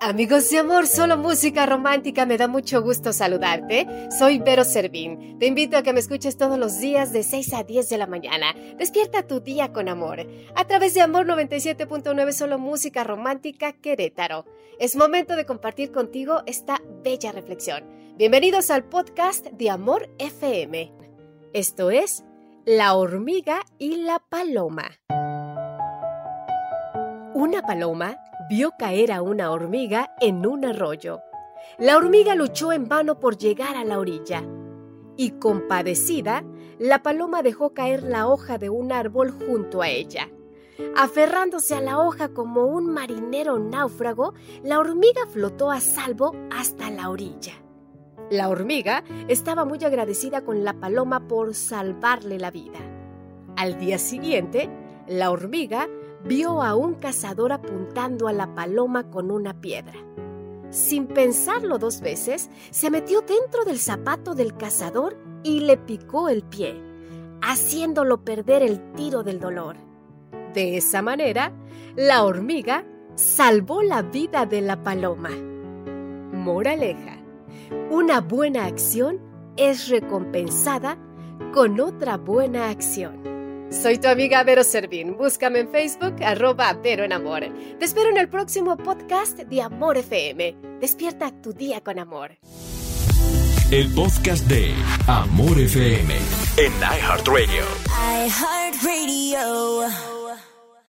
Amigos de amor, solo música romántica, me da mucho gusto saludarte. Soy Vero Servín. Te invito a que me escuches todos los días de 6 a 10 de la mañana. Despierta tu día con amor. A través de Amor 97.9, solo música romántica Querétaro. Es momento de compartir contigo esta bella reflexión. Bienvenidos al podcast de Amor FM. Esto es La hormiga y la paloma. Una paloma vio caer a una hormiga en un arroyo. La hormiga luchó en vano por llegar a la orilla. Y compadecida, la paloma dejó caer la hoja de un árbol junto a ella. Aferrándose a la hoja como un marinero náufrago, la hormiga flotó a salvo hasta la orilla. La hormiga estaba muy agradecida con la paloma por salvarle la vida. Al día siguiente, la hormiga vio a un cazador apuntando a la paloma con una piedra. Sin pensarlo dos veces, se metió dentro del zapato del cazador y le picó el pie, haciéndolo perder el tiro del dolor. De esa manera, la hormiga salvó la vida de la paloma. Moraleja. Una buena acción es recompensada con otra buena acción. Soy tu amiga Vero Servín. Búscame en Facebook, arroba Vero en Amor. Te espero en el próximo podcast de Amor FM. Despierta tu día con amor. El podcast de Amor FM en iHeartRadio. iHeartRadio.